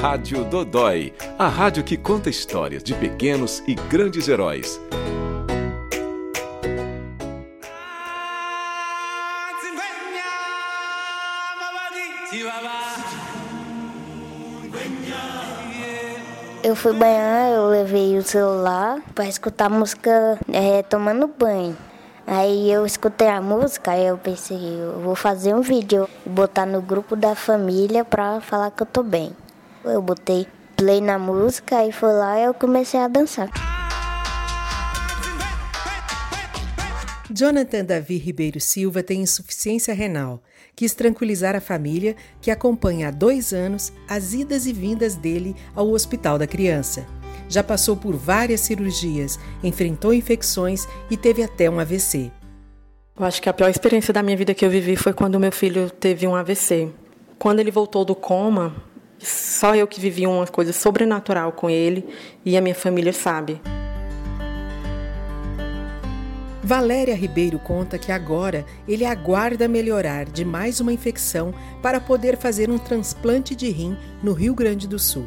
Rádio Dodói, a rádio que conta histórias de pequenos e grandes heróis. Eu fui banhar, eu levei o celular para escutar música é, tomando banho. Aí eu escutei a música, eu pensei, eu vou fazer um vídeo, botar no grupo da família para falar que eu tô bem. Eu botei play na música e foi lá e eu comecei a dançar. Jonathan Davi Ribeiro Silva tem insuficiência renal. Quis tranquilizar a família, que acompanha há dois anos as idas e vindas dele ao Hospital da Criança. Já passou por várias cirurgias, enfrentou infecções e teve até um AVC. Eu acho que a pior experiência da minha vida que eu vivi foi quando meu filho teve um AVC. Quando ele voltou do coma, só eu que vivi uma coisa sobrenatural com ele e a minha família sabe. Valéria Ribeiro conta que agora ele aguarda melhorar de mais uma infecção para poder fazer um transplante de rim no Rio Grande do Sul.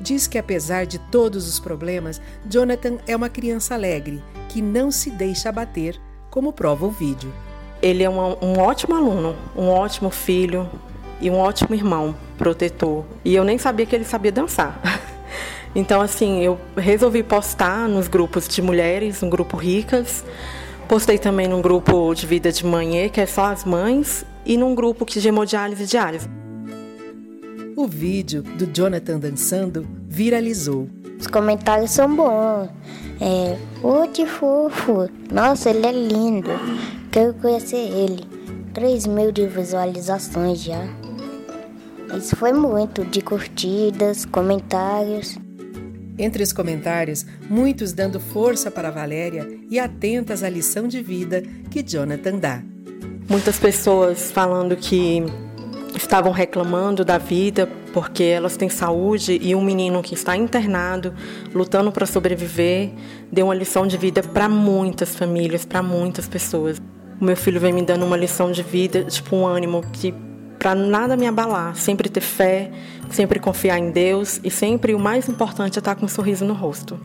Diz que apesar de todos os problemas, Jonathan é uma criança alegre, que não se deixa abater, como prova o vídeo. Ele é um, um ótimo aluno, um ótimo filho e um ótimo irmão, protetor. E eu nem sabia que ele sabia dançar. Então, assim, eu resolvi postar nos grupos de mulheres, no grupo Ricas. Postei também num grupo de vida de manhã, que é só as mães, e num grupo de hemodiálise diária. O vídeo do Jonathan dançando viralizou. Os comentários são bons. É, o que fofo. Nossa, ele é lindo. Quero conhecer ele. 3 mil de visualizações já. Isso foi muito, de curtidas, comentários. Entre os comentários, muitos dando força para Valéria e atentas à lição de vida que Jonathan dá. Muitas pessoas falando que estavam reclamando da vida porque elas têm saúde e um menino que está internado, lutando para sobreviver, deu uma lição de vida para muitas famílias, para muitas pessoas. O meu filho vem me dando uma lição de vida, tipo um ânimo que para nada me abalar, sempre ter fé, sempre confiar em Deus e sempre o mais importante é estar com um sorriso no rosto.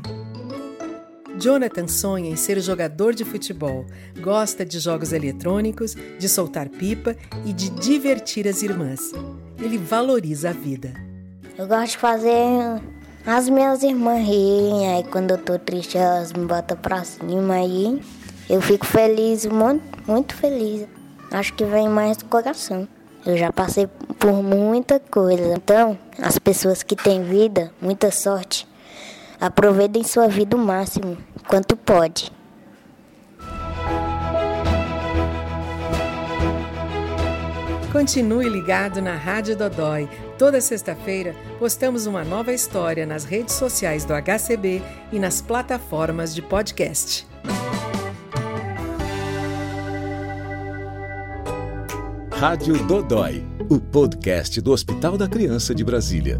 Jonathan sonha em ser jogador de futebol, gosta de jogos eletrônicos, de soltar pipa e de divertir as irmãs. Ele valoriza a vida. Eu gosto de fazer as minhas irmãs rirem, aí quando eu tô triste elas me botam pra cima aí. Eu fico feliz, muito, muito feliz. Acho que vem mais do coração. Eu já passei por muita coisa. Então, as pessoas que têm vida, muita sorte, aproveitem sua vida o máximo quanto pode. Continue ligado na Rádio Dodói. Toda sexta-feira postamos uma nova história nas redes sociais do HCB e nas plataformas de podcast. Rádio Dodói, o podcast do Hospital da Criança de Brasília.